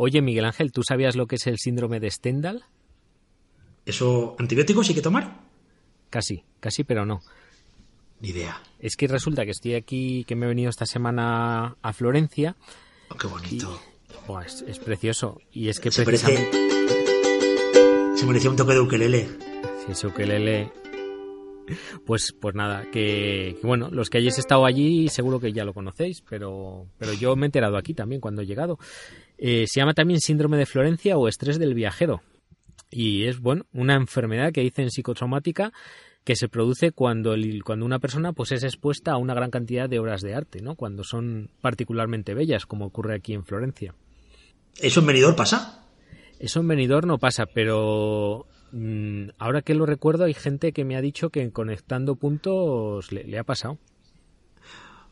Oye, Miguel Ángel, ¿tú sabías lo que es el síndrome de Stendhal? ¿Eso antibióticos hay que tomar? Casi, casi, pero no. Ni idea. Es que resulta que estoy aquí, que me he venido esta semana a Florencia. Oh, qué bonito. Buah, es, es precioso. Y es que Se parece, precisamente... se merecía un toque de ukelele. Sí, ese ukelele... Pues, pues nada, que, que bueno, los que hayáis estado allí seguro que ya lo conocéis, pero, pero yo me he enterado aquí también cuando he llegado. Eh, se llama también síndrome de Florencia o estrés del viajero. Y es, bueno, una enfermedad que dicen psicotraumática que se produce cuando, el- cuando una persona pues es expuesta a una gran cantidad de obras de arte, ¿no? Cuando son particularmente bellas, como ocurre aquí en Florencia. ¿Eso en venidor pasa? Eso en Benidorm no pasa, pero mm, ahora que lo recuerdo hay gente que me ha dicho que en conectando puntos le, le ha pasado.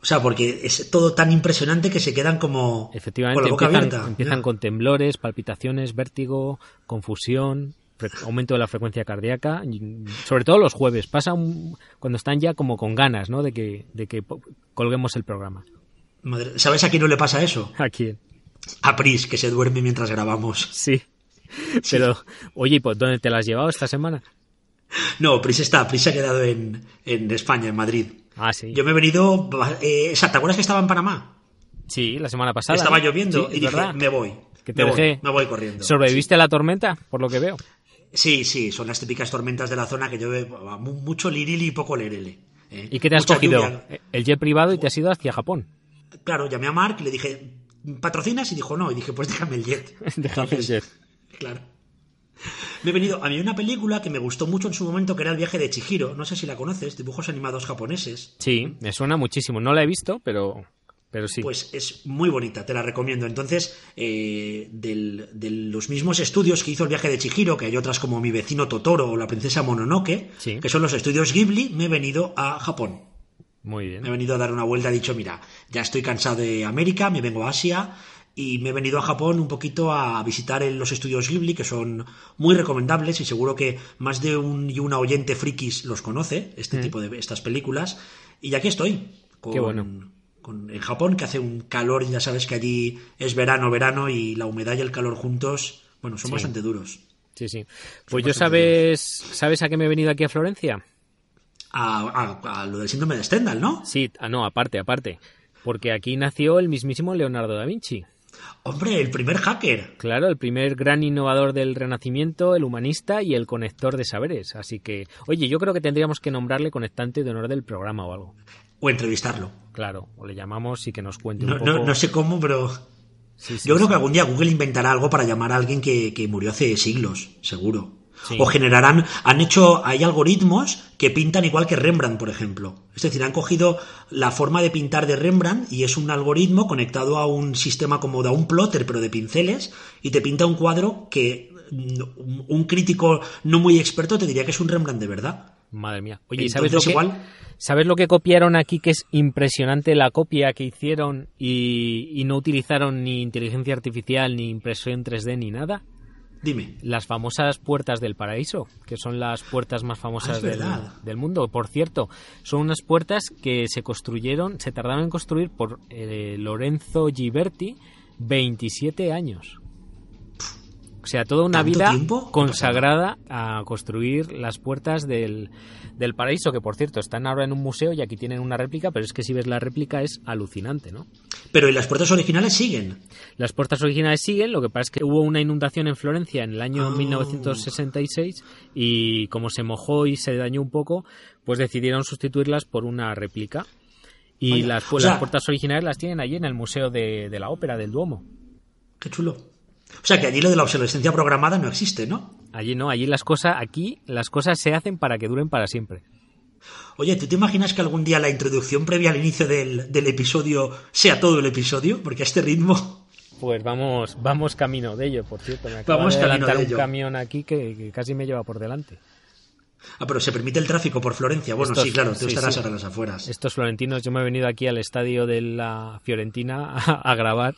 O sea, porque es todo tan impresionante que se quedan como Efectivamente, con la boca empiezan, abierta. empiezan con temblores, palpitaciones, vértigo, confusión, aumento de la frecuencia cardíaca, sobre todo los jueves. Pasa un- cuando están ya como con ganas, ¿no? De que, de que colguemos el programa. Madre- ¿Sabes a quién no le pasa eso? ¿A quién? A Pris, que se duerme mientras grabamos. Sí. Pero, oye, ¿y por dónde te la has llevado esta semana? No, Pris está, Pris se ha quedado en, en España, en Madrid. Ah, sí. Yo me he venido... Eh, ¿Te acuerdas que estaba en Panamá? Sí, la semana pasada. Estaba lloviendo Sí, y dije, me voy. Que te me, voy me voy corriendo. ¿Sobreviviste a la tormenta? Por lo que veo. Sí, sí, son las típicas tormentas de la zona que llueve mu- mucho lirili y poco lerele. ¿eh? ¿Y qué te has Mucha cogido? lluvia. El jet privado y te has ido hacia Japón. Claro, llamé a Mark y le dije, ¿patrocinas? Y dijo, no. Y dije, pues déjame el jet. Déjame el jet. Claro. Me he venido. A mí una película que me gustó mucho en su momento que era El viaje de Chihiro. No sé si la conoces, dibujos animados japoneses. Sí, me suena muchísimo. No la he visto, pero, pero sí. Pues es muy bonita, te la recomiendo. Entonces, eh, del- de los mismos estudios que hizo el viaje de Chihiro, que hay otras como Mi vecino Totoro o La princesa Mononoke, Sí. que son los estudios Ghibli, me he venido a Japón. Muy bien. Me he venido a dar una vuelta, he dicho, mira, ya estoy cansado de América, me vengo a Asia y me he venido a Japón un poquito a visitar los estudios Ghibli, que son muy recomendables y seguro que más de un y una oyente frikis los conoce, este tipo de estas películas. Y aquí estoy, con. Qué bueno. con- en Japón, que hace un calor, ya sabes que allí es verano, verano y la humedad y el calor juntos, bueno, son Sí. bastante duros. Sí, sí. Pues yo sabes, ¿sabes a qué me he venido aquí a Florencia? A, a- a lo del síndrome de Stendhal, ¿no? Sí, ah, no, aparte, aparte. Porque aquí nació el mismísimo Leonardo da Vinci. Hombre, el primer hacker. Claro, el primer gran innovador del Renacimiento, el humanista y el conector de saberes. Así que, oye, yo creo que tendríamos que nombrarle conectante de honor del programa o algo. O entrevistarlo. Claro, o le llamamos y que nos cuente No, un poco. no, no sé cómo, pero Sí, sí, yo creo sí. que algún día Google inventará algo para llamar a alguien que, que murió hace siglos, seguro. Sí. O generarán, han hecho, hay algoritmos que pintan igual que Rembrandt, por ejemplo. Es decir, han cogido la forma de pintar de Rembrandt y es un algoritmo conectado a un sistema como de un plotter, pero de pinceles, y te pinta un cuadro que mm, un crítico no muy experto te diría que es un Rembrandt de verdad. Madre mía. Oye, ¿y ¿sabes lo, Entonces, que, igual- ¿sabes lo que copiaron aquí? Que es impresionante la copia que hicieron y, y no utilizaron ni inteligencia artificial, ni impresión 3D, ni nada. Dime. Las famosas puertas del paraíso, que son las puertas más famosas Ah, del, mundo. Por cierto, son unas puertas que se construyeron, se tardaron en construir por eh, Lorenzo Ghiberti 27 años. O sea, toda una ¿Tanto vida tiempo? consagrada a construir las puertas del, del paraíso, que por cierto están ahora en un museo y aquí tienen una réplica, pero es que si ves la réplica es alucinante, ¿no? Pero ¿y las puertas originales siguen? Las puertas originales siguen, lo que pasa es que hubo una inundación en Florencia en el año Ah. 1966 y como se mojó y se dañó un poco, pues decidieron sustituirlas por una réplica. Y las, pues, O sea- las puertas originales las tienen allí en el Museo de, de la Ópera del Duomo. Qué chulo. O sea que allí lo de la obsolescencia programada no existe, ¿no? Allí no, allí las cosas, aquí las cosas se hacen para que duren para siempre. Oye, ¿tú te imaginas que algún día la introducción previa al inicio del, del episodio sea todo el episodio? Porque a este ritmo... Pues vamos, vamos camino de ello, por cierto. Me Vamos de camino de un ello. camión aquí que, que casi me lleva por delante. Ah, pero se permite el tráfico por Florencia. Bueno, Estos- sí, claro, tú sí, estarás sí. ahora en las afueras. Estos florentinos, yo me he venido aquí al estadio de la Fiorentina a, a grabar.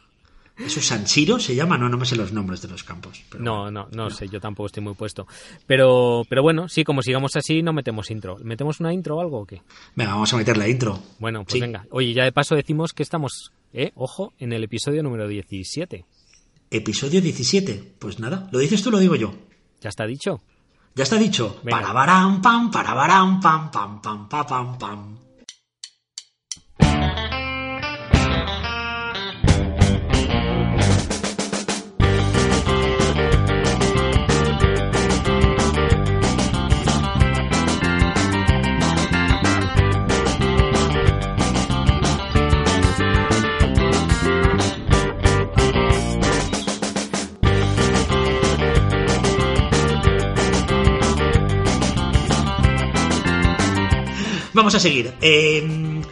¿Eso San Siro se llama? No, no me sé los nombres de los campos. pero No, bueno. no, no, sé, yo tampoco estoy muy puesto. Pero, pero bueno, sí, como sigamos así, no metemos intro. ¿Metemos una intro o algo o qué? Venga, vamos a meter la intro. Bueno, pues Sí. venga. Oye, ya de paso decimos que estamos, eh, ojo, en el episodio número 17. Episodio 17. Pues nada, ¿lo dices tú o lo digo yo? ¿Ya está dicho? Ya está dicho. Venga. Parabarán, pam, parabarán, pam, pam, pam, pam, pam, pam. Vamos a seguir. Eh,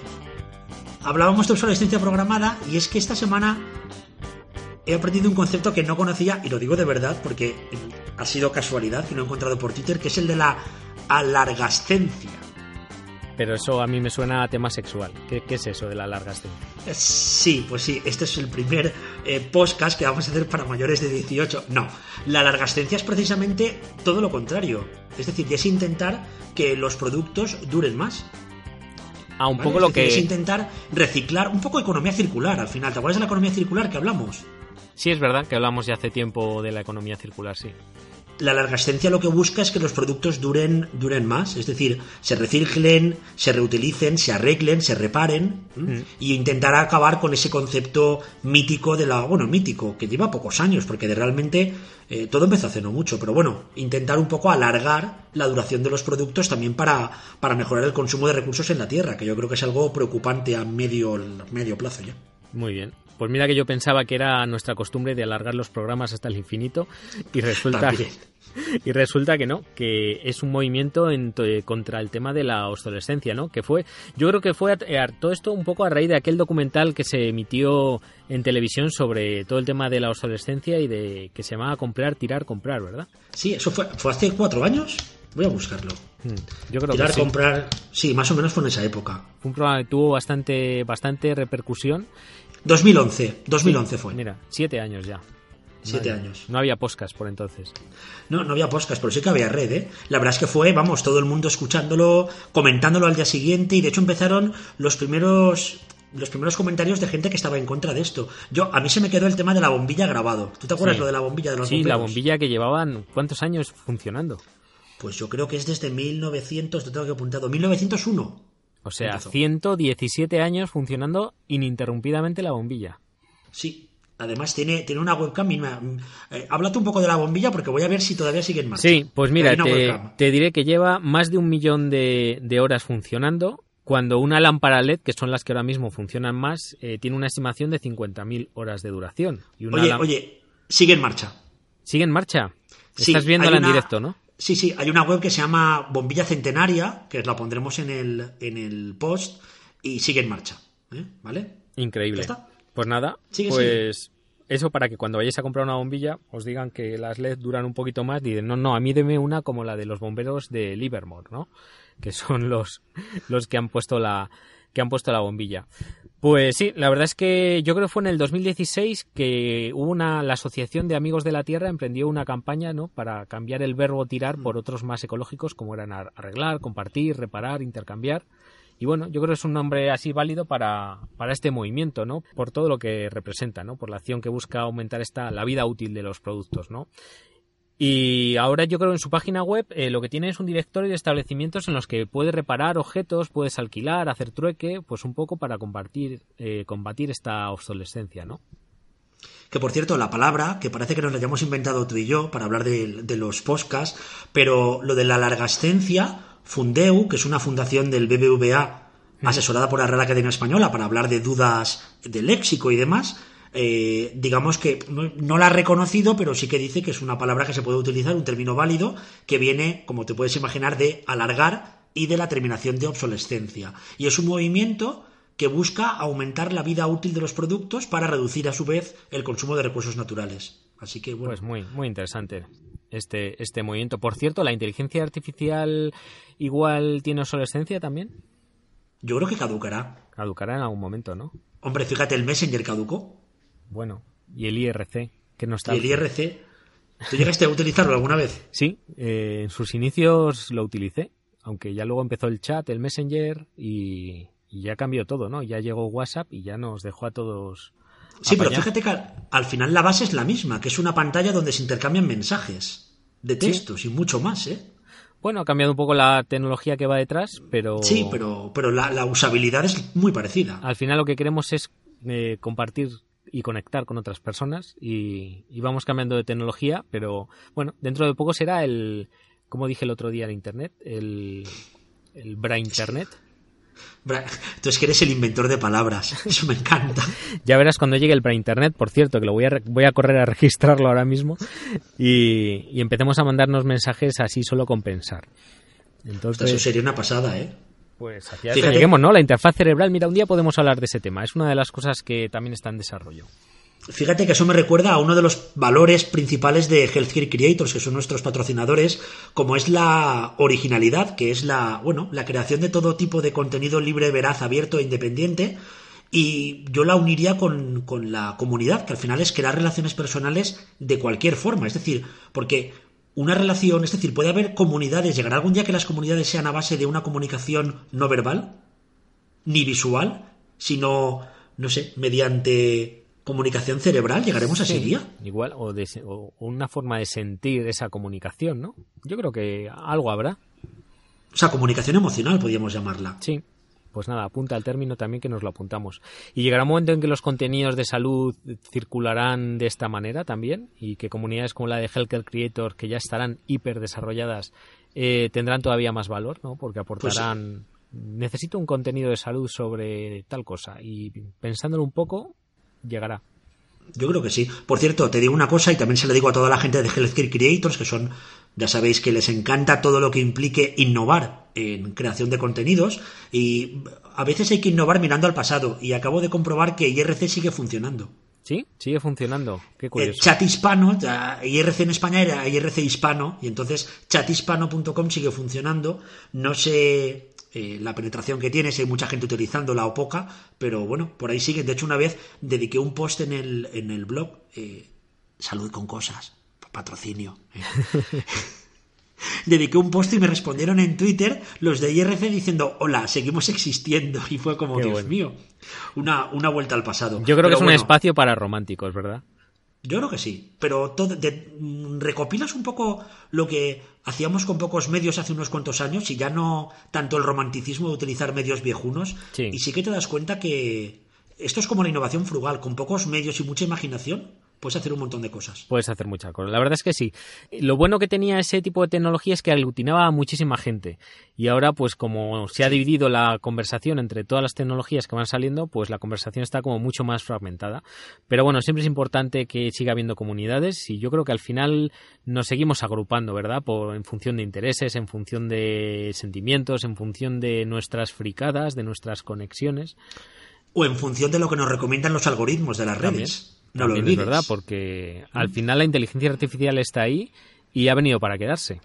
hablábamos de obsolescencia programada y es que esta semana he aprendido un concepto que no conocía y lo digo de verdad porque ha sido casualidad que lo he encontrado por Twitter, que es el de la alargascencia. Pero eso a mí me suena a tema sexual. ¿Qué, qué es eso de la larga estancia? Eh, Sí, pues sí, este es el primer eh, podcast que vamos a hacer para mayores de 18. No, la largascencia es precisamente todo lo contrario. Es decir, es intentar que los productos duren más. Ah, un ¿vale? poco Es lo decir, Es que... intentar reciclar, un poco economía circular al final. ¿Te acuerdas de la economía circular que hablamos? Sí, es verdad que hablamos ya hace tiempo de la economía circular, sí. La largascencia lo que busca es que los productos duren, duren más, es decir, se reciclen, se reutilicen, se arreglen, se reparen ¿m? y intentar acabar con ese concepto mítico de la, bueno, mítico, que lleva pocos años, porque de realmente eh, todo empezó hace no mucho, pero bueno, intentar un poco alargar la duración de los productos también para, para mejorar el consumo de recursos en la tierra, que yo creo que es algo preocupante a medio, medio plazo ya. Muy bien. Pues mira que yo pensaba que era nuestra costumbre de alargar los programas hasta el infinito y resulta, y resulta que no, que es un movimiento en eh, contra el tema de la obsolescencia, ¿no? Que fue, yo creo que fue a- todo esto un poco a raíz de aquel documental que se emitió en televisión sobre todo el tema de la obsolescencia y de que se llamaba comprar, tirar, comprar, ¿verdad? Sí, eso fue, fue hace cuatro años. Voy a buscarlo. Hmm, Yo creo Tirar, que sí. comprar. Sí, más o menos fue en esa época. Fue un programa que tuvo bastante, bastante repercusión. 2011. 2011 fue. Mira, siete años ya. Siete años. No había podcast por entonces. No, no había podcast, pero sí que había red, ¿eh? La verdad es que fue, vamos, todo el mundo escuchándolo, comentándolo al día siguiente y de hecho empezaron los primeros los primeros comentarios de gente que estaba en contra de esto. Yo a mí se me quedó el tema de la bombilla grabado. ¿Tú te acuerdas Sí. lo de la bombilla de los Sí, la bombilla que llevaban cuántos años funcionando. Pues yo creo que es desde 1900, te tengo que apuntado, 1901. O sea, Empezó. 117 años funcionando ininterrumpidamente la bombilla. Sí. Además tiene, tiene una webcam. y me- eh, háblate un poco de la bombilla porque voy a ver si todavía sigue en marcha. Sí, pues mira, te, te diré que lleva más de un millón de, de horas funcionando, cuando una lámpara LED, que son las que ahora mismo funcionan más, eh, tiene una estimación de 50.000 horas de duración. Y una Oye, oye, sigue en marcha. ¿Sigue en marcha? Sí, Estás viéndola en directo, ¿no? Sí, sí, hay una web que se llama Bombilla Centenaria, que la pondremos en el, en el post, y sigue en marcha. ¿eh? ¿Vale? Increíble. Está. Pues nada, Sigue, pues eso para que cuando vayáis a comprar una bombilla os digan que las LED duran un poquito más y dicen, no, no, a mí deme una como la de los bomberos de Livermore, ¿no? Que son los, los que han puesto la que han puesto la bombilla. Pues sí, la verdad es que yo creo que fue en el 2016 que una la Asociación de Amigos de la Tierra emprendió una campaña, ¿no? Para cambiar el verbo tirar por otros más ecológicos como eran ar- arreglar, compartir, reparar, intercambiar. Y bueno, yo creo que es un nombre así válido para, para este movimiento, ¿no? Por todo lo que representa, ¿no? Por la acción que busca aumentar esta, la vida útil de los productos, ¿no? Y ahora yo creo que en su página web eh, lo que tiene es un directorio de establecimientos en los que puedes reparar objetos, puedes alquilar, hacer trueque, pues un poco para compartir, eh, combatir esta obsolescencia, ¿no? Que por cierto, la palabra, que parece que nos la hayamos inventado tú y yo para hablar de, de los podcasts, pero lo de la largascencia, Fundeu, que es una fundación del BBVA asesorada por la Real Academia Española para hablar de dudas de léxico y demás, eh, digamos que no, no la ha reconocido, pero sí que dice que es una palabra que se puede utilizar, un término válido, que viene, como te puedes imaginar, de alargar y de la terminación de obsolescencia. Y es un movimiento que busca aumentar la vida útil de los productos para reducir a su vez el consumo de recursos naturales. Así que bueno. Pues muy, muy interesante este, este movimiento. Por cierto, ¿la inteligencia artificial igual tiene obsolescencia también? Yo creo que caducará. Caducará en algún momento, ¿no? Hombre, fíjate, el Messenger caducó. Bueno, y el IRC, que no está. Y el IRC. ¿Tú llegaste a utilizarlo alguna vez? Sí, eh, en sus inicios lo utilicé, aunque ya luego empezó el chat, el Messenger y, y ya cambió todo, ¿no? Ya llegó WhatsApp y ya nos dejó a todos. Sí, pero fíjate que al, final la base es la misma, que es una pantalla donde se intercambian mensajes de textos y mucho más, ¿eh? Bueno, ha cambiado un poco la tecnología que va detrás, pero... Sí, pero, pero la, usabilidad es muy parecida. Al final lo que queremos es eh, compartir y conectar con otras personas y, y, vamos cambiando de tecnología, pero bueno, dentro de poco será el, como dije el otro día en Internet, el, el Bra Internet. Tú es que eres el inventor de palabras. Eso me encanta. ya verás cuando llegue el para internet, por cierto, que lo voy a, voy a correr a registrarlo ahora mismo y, y empecemos a mandarnos mensajes así solo con pensar. Entonces, Eso sería una pasada, ¿eh? Pues lleguemos, ¿no? La interfaz cerebral, mira, un día podemos hablar de ese tema. Es una de las cosas que también está en desarrollo. Fíjate que eso me recuerda a uno de los valores principales de Healthcare Creators, que son nuestros patrocinadores, como es la originalidad, que es la, bueno, la creación de todo tipo de contenido libre, veraz, abierto e independiente. Y yo la uniría con, con la comunidad, que al final es crear relaciones personales de cualquier forma. Es decir, porque una relación, es decir, puede haber comunidades, llegará algún día que las comunidades sean a base de una comunicación no verbal, ni visual, sino, no sé, mediante comunicación cerebral, llegaremos a ese día. Igual, o, de, o, una forma de sentir esa comunicación, ¿no? Yo creo que algo habrá. O sea, comunicación emocional, podríamos llamarla. Sí. Pues nada, apunta al término también que nos lo apuntamos. Y llegará un momento en que los contenidos de salud circularán de esta manera también y que comunidades como la de Healthcare Creator, que ya estarán hiper desarrolladas, eh, tendrán todavía más valor, ¿no? Porque aportarán... necesito un contenido de salud sobre tal cosa y pensándolo un poco llegará. Yo creo que sí. Por cierto, te digo una cosa y también se le digo a toda la gente de Healthcare Creators, que son, ya sabéis que les encanta todo lo que implique innovar en creación de contenidos y a veces hay que innovar mirando al pasado y acabo de comprobar que IRC sigue funcionando. Sí, sigue funcionando. Qué curioso. chat hispano, IRC en España era IRC hispano y entonces chathispano.com sigue funcionando. No sé eh, la penetración que tiene, si hay mucha gente utilizándola o poca, pero bueno, por ahí sigue. De hecho, una vez dediqué un post en el, en el blog, eh, salud con cosas, patrocinio. Eh. dediqué un post y me respondieron en Twitter los de IRC diciendo, hola, seguimos existiendo. Y fue como, Dios mío, una, una vuelta al pasado. Yo creo que es un espacio para románticos, ¿verdad? Yo creo que sí, pero todo, mm, recopilas un poco lo que hacíamos con pocos medios hace unos cuantos años y ya no tanto el romanticismo de utilizar medios viejunos. Y sí que te das cuenta que esto es como la innovación frugal, con pocos medios y mucha imaginación puedes hacer un montón de cosas. Puedes hacer muchas cosas. La verdad es que sí. Lo bueno que tenía ese tipo de tecnología es que aglutinaba a muchísima gente. Y ahora, pues como se ha dividido la conversación entre todas las tecnologías que van saliendo, pues la conversación está como mucho más fragmentada. Pero bueno, siempre es importante que siga habiendo comunidades y yo creo que al final nos seguimos agrupando, ¿verdad? Por, en función de intereses, en función de sentimientos, en función de nuestras fricadas, de nuestras conexiones. O en función de lo que nos recomiendan los algoritmos de las redes. No lo es verdad, porque al final la inteligencia artificial está ahí y ha venido para quedarse.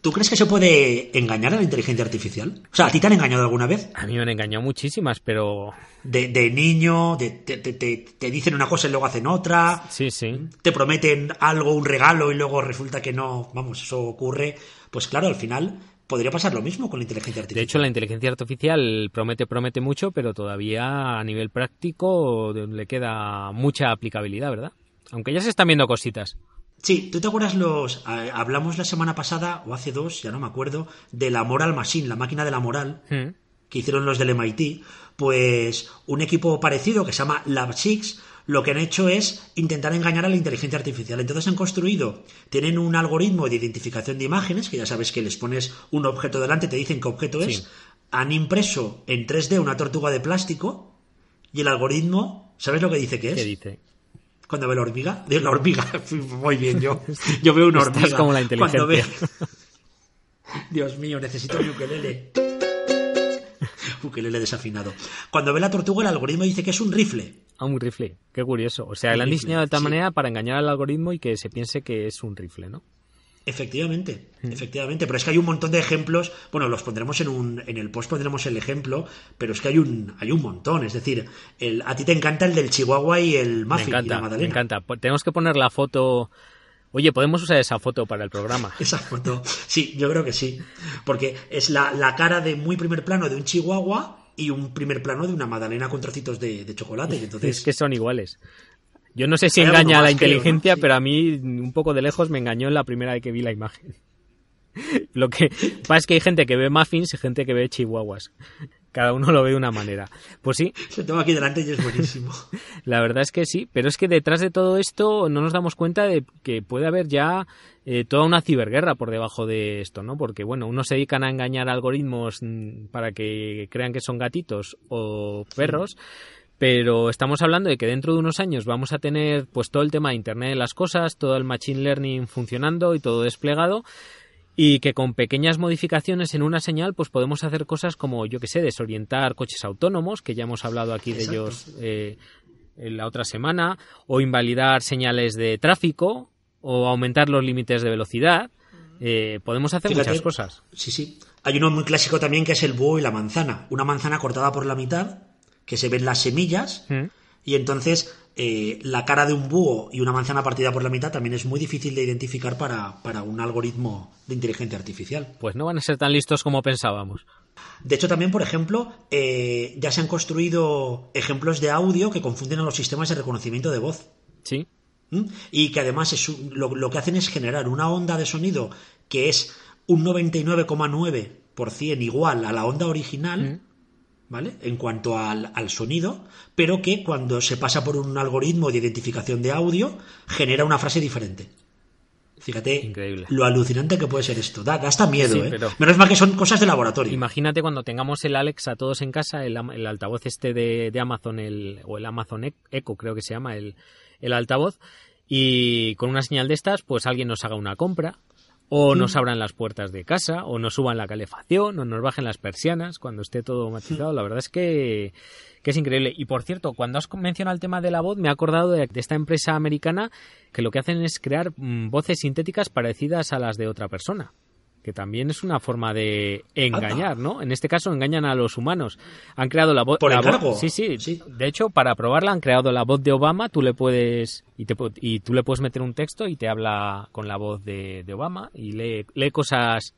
¿Tú crees que se puede engañar a la inteligencia artificial? O sea, ¿a ti te han engañado alguna vez? A mí me han engañado muchísimas, pero... De, niño, te, te, dicen una cosa y luego hacen otra. Sí, sí. Te prometen algo, un regalo y luego resulta que no. Vamos, eso ocurre. Pues claro, al final podría pasar lo mismo con la inteligencia artificial. De hecho, la inteligencia artificial promete, promete mucho, pero todavía a nivel práctico le queda mucha aplicabilidad, ¿verdad? Aunque ya se están viendo cositas. Sí, ¿tú te acuerdas los... hablamos la semana pasada, o hace dos, ya no me acuerdo, de la Moral Machine, la máquina de la moral, hmm. que hicieron los del MIT? Pues un equipo parecido que se llama Lab6 lo que han hecho es intentar engañar a la inteligencia artificial. Entonces han construido, tienen un algoritmo de identificación de imágenes, que ya sabes que les pones un objeto delante, te dicen qué objeto es. Han impreso en 3D una tortuga de plástico y el algoritmo, ¿sabes lo que dice que es? ¿Qué dice? Cuando ve la hormiga, de la hormiga, muy bien, yo, yo veo una hormiga. como la inteligencia. Dios mío, necesito un ukelele. Ukelele desafinado. Cuando ve la tortuga, el algoritmo dice que es un rifle. Ah, un rifle. Qué curioso. O sea, lo han diseñado de tal sí. manera para engañar al algoritmo y que se piense que es un rifle, ¿no? Efectivamente, efectivamente, pero es que hay un montón de ejemplos, bueno, los pondremos en un en el post pondremos el ejemplo, pero es que hay un hay un montón, es decir, el, a ti te encanta el del Chihuahua y el Me y la encanta, me encanta. Po- Tenemos que poner la foto. Oye, podemos usar esa foto para el programa. Esa foto, sí, yo creo que sí, porque es la, la cara de muy primer plano de un Chihuahua y un primer plano de una Madalena con trocitos de, de chocolate, entonces Es que son iguales. Yo no sé si engaña a la más, creo, ¿no? inteligencia, pero a mí un poco de lejos me engañó en la primera vez que vi la imagen. Lo que pasa es que hay gente que ve muffins y gente que ve chihuahuas. Cada uno lo ve de una manera. Pues sí, lo tengo aquí delante y es buenísimo. la verdad es que sí, pero es que detrás de todo esto no nos damos cuenta de que puede haber ya eh, toda una ciberguerra por debajo de esto, ¿no? Porque, bueno, unos se dedican a engañar algoritmos mm, para que crean que son gatitos o perros, pero estamos hablando de que dentro de unos años vamos a tener pues todo el tema de Internet de las cosas, todo el Machine Learning funcionando y todo desplegado y que con pequeñas modificaciones en una señal pues podemos hacer cosas como yo que sé desorientar coches autónomos que ya hemos hablado aquí de ellos eh, en la otra semana o invalidar señales de tráfico o aumentar los límites de velocidad Eh, podemos hacer Fíjate, muchas cosas Sí, sí. Hay uno muy clásico también que es el búho y la manzana. Una manzana cortada por la mitad, que se ven las semillas, ¿Mm? y entonces eh, la cara de un búho y una manzana partida por la mitad también es muy difícil de identificar para, para un algoritmo de inteligencia artificial. pues no van a ser tan listos como pensábamos De hecho, también, por ejemplo, eh, ya se han construido ejemplos de audio que confunden a los sistemas de reconocimiento de voz. sí ¿Mm? Y que además es un- lo, lo que hacen es generar una onda de sonido que es un 99,9% igual a la onda original, ¿vale? En cuanto al, al sonido, pero que cuando se pasa por un algoritmo de identificación de audio, genera una frase diferente. Fíjate Increíble. lo alucinante que puede ser esto. Da, da hasta miedo, Sí, ¿eh? pero- Menos mal que son cosas de laboratorio. Imagínate cuando tengamos el Alexa todos en casa, el, el altavoz este de, de Amazon, el, o el Amazon E- Echo creo que se llama, el, el altavoz, y con una señal de estas, pues alguien nos haga una compra, o nos abran las puertas de casa, o nos suban la calefacción, o nos bajen las persianas, cuando esté todo matizado. La verdad es que, que es increíble. Y por cierto, cuando has mencionado el tema de la voz, me he acordado de, de esta empresa americana que lo que hacen es crear mm, voces sintéticas parecidas a las de otra persona. Que también es una forma de engañar, ¿no? En este caso engañan a los humanos. Han creado la voz. ¿Por la encargo? Sí, sí, Sí. De hecho, para probarla han creado la voz de Obama. Tú le puedes y, te, y tú le puedes meter un texto y te habla con la voz de, de Obama y lee, lee cosas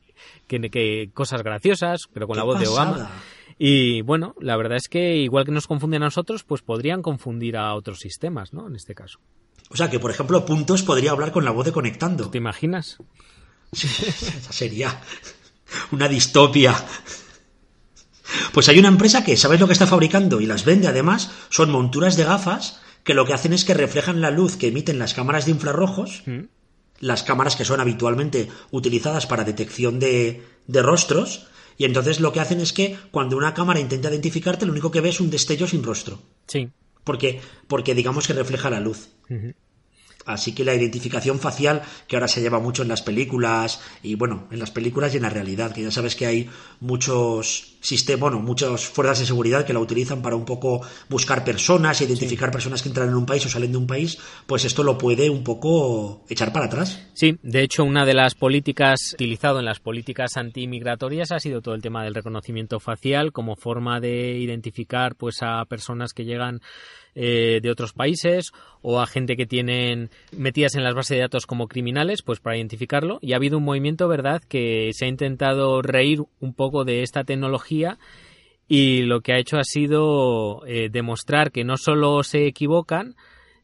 que, que cosas graciosas, pero con ¡Qué la voz de! Obama. Y bueno, la verdad es que igual que nos confunden a nosotros, pues podrían confundir a otros sistemas, ¿no? En este caso. O sea que, por ejemplo, Puntos podría hablar con la voz de Conectando. ¿Te imaginas? Esa sería una distopia. Pues hay una empresa que, ¿sabes lo que está fabricando? Y las vende además, son monturas de gafas que lo que hacen es que reflejan la luz que emiten las cámaras de infrarrojos, ¿Mm? las cámaras que son habitualmente utilizadas para detección de, de rostros, y entonces lo que hacen es que cuando una cámara intenta identificarte, lo único que ve es un destello sin rostro, Sí. porque, porque digamos que refleja la luz. Así que la identificación facial, que ahora se lleva mucho en las películas, y bueno, en las películas y en la realidad, que ya sabes que hay muchos sistemas, bueno, muchas fuerzas de seguridad que la utilizan para un poco buscar personas, identificar personas que entran en un país o salen de un país, pues esto lo puede un poco echar para atrás. Sí, de hecho, una de las políticas utilizado en las políticas antimigratorias ha sido todo el tema del reconocimiento facial como forma de identificar pues a personas que llegan eh, de otros países o a gente que tienen metidas en las bases de datos como criminales, pues para identificarlo. Y ha habido un movimiento, ¿verdad?, que se ha intentado reír un poco de esta tecnología y lo que ha hecho ha sido eh, demostrar que no solo se equivocan,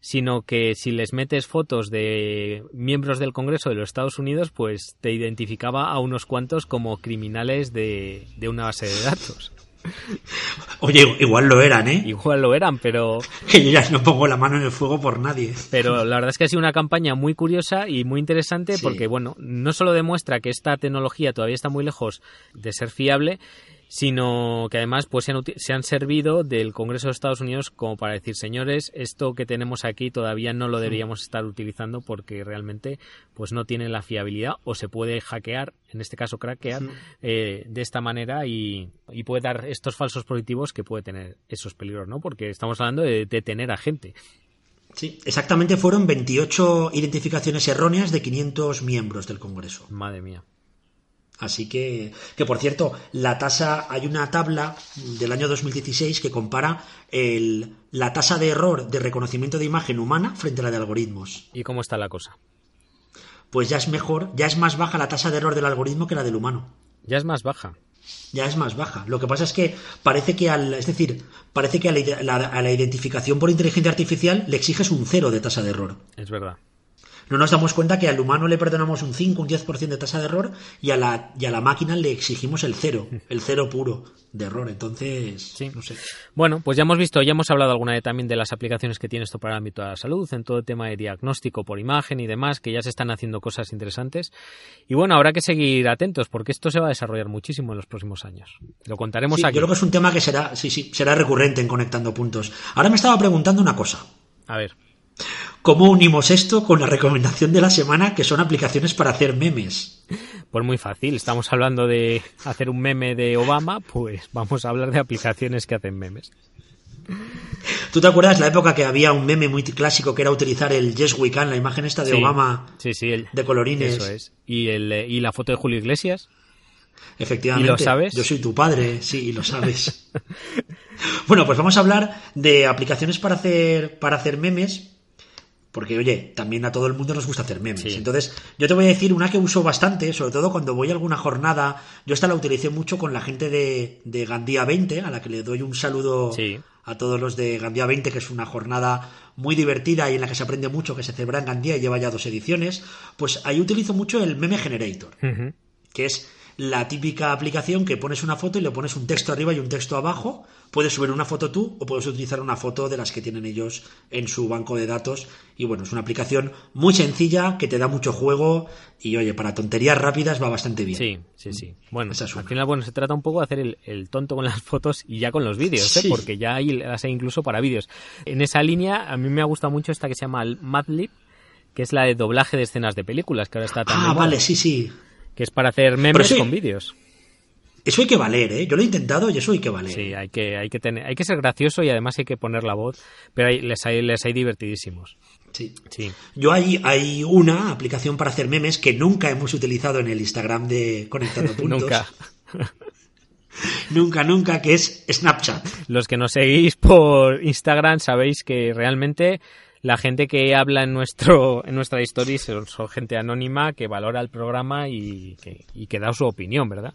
sino que si les metes fotos de miembros del Congreso de los Estados Unidos, pues te identificaba a unos cuantos como criminales de, de una base de datos. Oye, igual lo eran, ¿eh? Igual lo eran, pero, Que yo ya no pongo la mano en el fuego por nadie. pero la verdad es que ha sido una campaña muy curiosa y muy interesante Sí. porque, bueno, no solo demuestra que esta tecnología todavía está muy lejos de ser fiable, sino que además pues se han, se han, servido del Congreso de Estados Unidos como para decir, señores, esto que tenemos aquí todavía no lo deberíamos estar utilizando porque realmente pues no tiene la fiabilidad o se puede hackear, en este caso craquear, eh, de esta manera y, y, puede dar estos falsos positivos que puede tener esos peligros, ¿no? Porque estamos hablando de detener a gente. Sí, exactamente fueron 28 identificaciones erróneas de 500 miembros del Congreso. Madre mía. Así que, que por cierto, la tasa, hay una tabla del año 2016 que compara el, la tasa de error de reconocimiento de imagen humana frente a la de algoritmos. ¿Y cómo está la cosa? Pues ya es mejor, ya es más baja la tasa de error del algoritmo que la del humano. Ya es más baja. Ya es más baja. Lo que pasa es que parece que al, es decir, parece que a la, a la identificación por inteligencia artificial le exiges un cero de tasa de error. Es verdad no nos damos cuenta que al humano le perdonamos un 5, un 10% de tasa de error y a, la, y a la máquina le exigimos el cero, el cero puro de error. Entonces, sí. no sé. Bueno, pues ya hemos visto, ya hemos hablado alguna vez también de las aplicaciones que tiene esto para el ámbito de la salud, en todo el tema de diagnóstico por imagen y demás, que ya se están haciendo cosas interesantes. Y bueno, habrá que seguir atentos porque esto se va a desarrollar muchísimo en los próximos años. Lo contaremos sí, aquí. Yo creo que es un tema que será, sí, sí, será recurrente en Conectando Puntos. Ahora me estaba preguntando una cosa. A ver. ¿Cómo unimos esto con la recomendación de la semana, que son aplicaciones para hacer memes? Pues muy fácil, estamos hablando de hacer un meme de Obama, pues vamos a hablar de aplicaciones que hacen memes. ¿Tú te acuerdas la época que había un meme muy clásico que era utilizar el Yes We Can, la imagen esta de sí, Obama sí, sí, el, de colorines? Eso es. ¿Y, el, y la foto de Julio Iglesias? Efectivamente. ¿Y lo sabes? Yo soy tu padre, sí, y lo sabes. bueno, pues vamos a hablar de aplicaciones para hacer, para hacer memes porque, oye, también a todo el mundo nos gusta hacer memes. Sí. Entonces, yo te voy a decir una que uso bastante, sobre todo cuando voy a alguna jornada. Yo esta la utilicé mucho con la gente de, de Gandía 20, a la que le doy un saludo sí. a todos los de Gandía 20, que es una jornada muy divertida y en la que se aprende mucho, que se celebra en Gandía y lleva ya dos ediciones. Pues ahí utilizo mucho el Meme Generator, uh -huh. que es la típica aplicación que pones una foto y le pones un texto arriba y un texto abajo. Puedes subir una foto tú o puedes utilizar una foto de las que tienen ellos en su banco de datos. Y bueno, es una aplicación muy sencilla que te da mucho juego y oye, para tonterías rápidas va bastante bien. Sí, sí, sí. Bueno, es al final, bueno, se trata un poco de hacer el, el tonto con las fotos y ya con los vídeos, ¿eh? Porque ya hay las hay incluso para vídeos. En esa línea, a mí me ha gustado mucho esta que se llama Madlib, que es la de doblaje de escenas de películas, que ahora está tan Ah, vale, sí, sí. Que es para hacer memes sí. con vídeos. Eso hay que valer, ¿eh? Yo lo he intentado y eso hay que valer. Sí, hay que, hay que tener, hay que ser gracioso y además hay que poner la voz, pero hay, les hay, les hay divertidísimos. Sí. Sí. Yo hay, hay una aplicación para hacer memes que nunca hemos utilizado en el Instagram de Conectando Puntos. Nunca. Nunca, nunca, que es Snapchat. Los que nos seguís por Instagram sabéis que realmente la gente que habla en nuestro en nuestra historia son, son gente anónima que valora el programa y que, y que da su opinión, ¿verdad?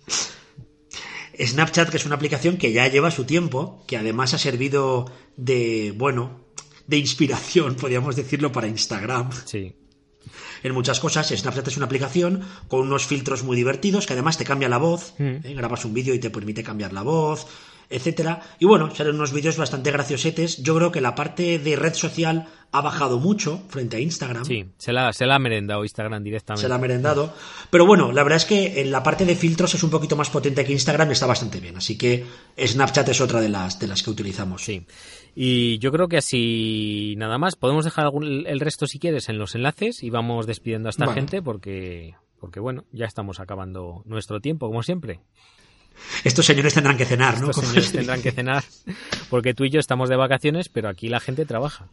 Snapchat, que es una aplicación que ya lleva su tiempo, que además ha servido de, bueno, de inspiración, podríamos decirlo, para Instagram. Sí. En muchas cosas, Snapchat es una aplicación con unos filtros muy divertidos que además te cambia la voz. Mm. ¿eh? Grabas un vídeo y te permite cambiar la voz, etcétera. Y bueno, salen unos vídeos bastante graciosetes. Yo creo que la parte de red social ha bajado mucho frente a Instagram. Sí, se la, se la ha merendado Instagram directamente. Se la ha merendado. Pero bueno, la verdad es que en la parte de filtros es un poquito más potente que Instagram y está bastante bien. Así que Snapchat es otra de las, de las que utilizamos. Sí. Y yo creo que así nada más. Podemos dejar algún- el resto si quieres en los enlaces y vamos despidiendo a esta gente porque, porque bueno, ya estamos acabando nuestro tiempo, como siempre. Estos señores tendrán que cenar, ¿no? Estos señores se tendrán que cenar porque tú y yo estamos de vacaciones, pero aquí la gente trabaja.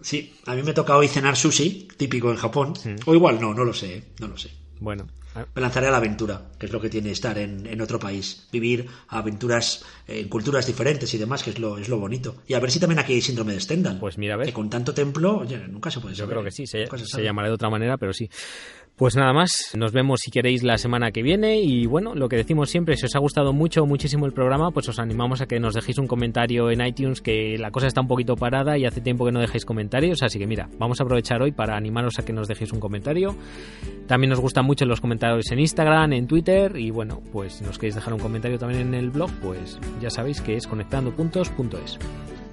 Sí, a mí me toca hoy cenar sushi, típico en Japón. O igual no, no lo sé, ¿eh? no lo sé. Bueno, a- Me lanzaré a la aventura, que es lo que tiene estar en, en otro país. Vivir aventuras eh, en culturas diferentes y demás, que es lo, es lo bonito. Y a ver si también aquí hay síndrome de Stendhal. Pues mira, a ver. Que con tanto templo, oye, nunca se puede yo saber. creo que sí, se, se se llamará de otra manera, pero sí. Pues nada más, nos vemos si queréis la semana que viene y bueno, lo que decimos siempre, si os ha gustado mucho muchísimo el programa, pues os animamos a que nos dejéis un comentario en iTunes, que la cosa está un poquito parada y hace tiempo que no dejéis comentarios, así que mira, vamos a aprovechar hoy para animaros a que nos dejéis un comentario. También nos gustan mucho los comentarios en Instagram, en Twitter y bueno, pues si nos queréis dejar un comentario también en el blog, pues ya sabéis que es conectandopuntos.es.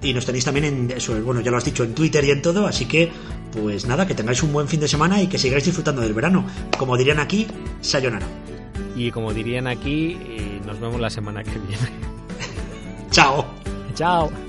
Y nos tenéis también en eso, bueno, ya lo has dicho, en Twitter y en todo, así que, pues nada, que tengáis un buen fin de semana y que sigáis disfrutando del verano. Como dirían aquí, sayonara. Y como dirían aquí, eh, Nos vemos la semana que viene. Chao. Chao.